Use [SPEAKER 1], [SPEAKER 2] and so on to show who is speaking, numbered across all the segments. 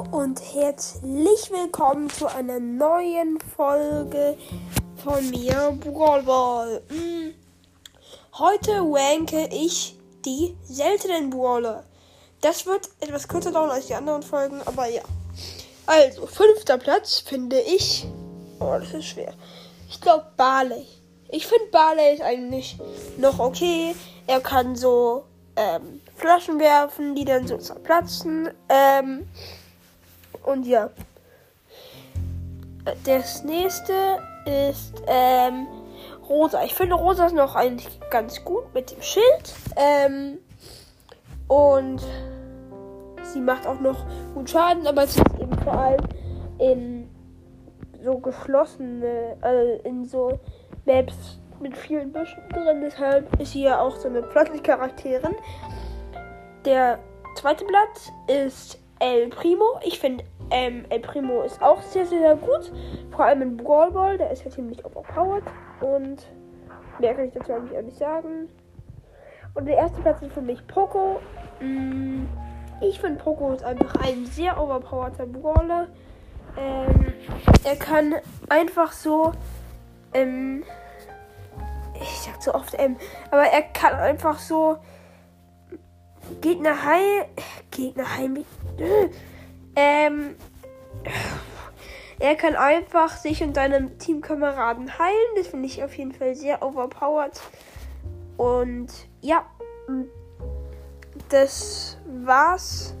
[SPEAKER 1] Und herzlich willkommen zu einer neuen Folge von mir, Brawl Ball. Hm. Heute ranke ich die seltenen Brawler. Das wird etwas kürzer dauern als die anderen Folgen, aber ja. Also, fünfter Platz finde ich. Oh, das ist schwer. Ich glaube Barley. Ich finde Barley ist eigentlich noch okay. Er kann so ähm, Flaschen werfen, die dann so zerplatzen. Ähm, und ja. Das nächste ist ähm, Rosa. Ich finde Rosa ist noch eigentlich ganz gut mit dem Schild. Ähm, und sie macht auch noch gut Schaden, aber sie ist eben vor allem in so geschlossene, also in so Maps mit vielen Büschen drin. Deshalb ist sie ja auch so eine Pflanzencharakterin. Der zweite Platz ist El Primo. Ich finde, ähm, El Primo ist auch sehr, sehr, sehr gut. Vor allem in Brawl Ball. Der ist ja ziemlich overpowered. Und mehr kann ich dazu eigentlich auch nicht sagen. Und der erste Platz ist für mich Poco. Mm, ich finde Poco ist einfach ein sehr overpowerter Brawler. Ähm, er kann einfach so ähm, ich sag so oft M, aber er kann einfach so Gegner heil, Gegner heil, ähm, er kann einfach sich und seinem Teamkameraden heilen. Das finde ich auf jeden Fall sehr overpowered. Und ja, das war's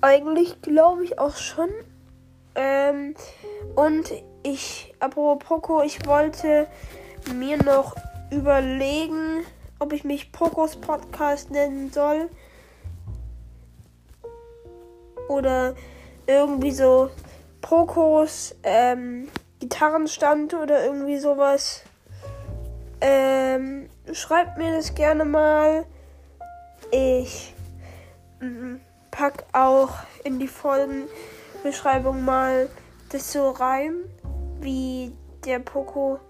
[SPEAKER 1] eigentlich, glaube ich, auch schon. Ähm, und ich, apropos Poco, ich wollte mir noch überlegen, ob ich mich Pokos Podcast nennen soll. Oder irgendwie so Pokos ähm, Gitarrenstand oder irgendwie sowas. Ähm, schreibt mir das gerne mal. Ich mm, pack auch in die Folgenbeschreibung mal das so rein, wie der Poko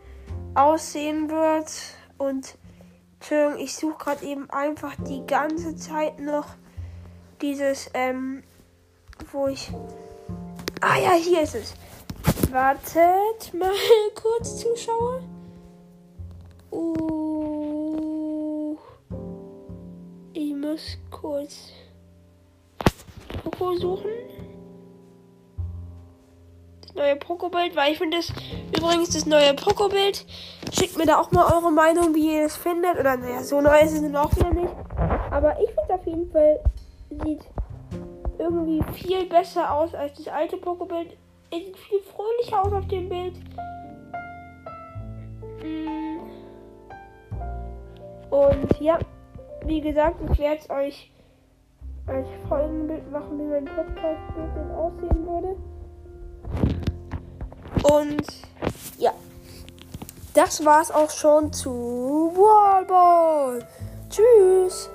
[SPEAKER 1] aussehen wird. Und Entschuldigung, ich suche gerade eben einfach die ganze Zeit noch dieses, ähm, wo ich. Ah ja, hier ist es. Wartet mal kurz, Zuschauer. Uh, ich muss kurz Coco suchen neue Poco-Bild, weil ich finde das übrigens das neue Poco-Bild. Schickt mir da auch mal eure Meinung, wie ihr es findet. Oder naja, so neu ist es auch wieder nicht. Aber ich finde auf jeden Fall, sieht irgendwie viel besser aus als das alte Poco-Bild. Es sieht viel fröhlicher aus auf dem Bild. Mm. Und ja, wie gesagt, ich werde es euch als Folgenbild machen, wie mein Podcast-Bild aussehen würde. Und ja, das war's auch schon zu Wallball. Tschüss.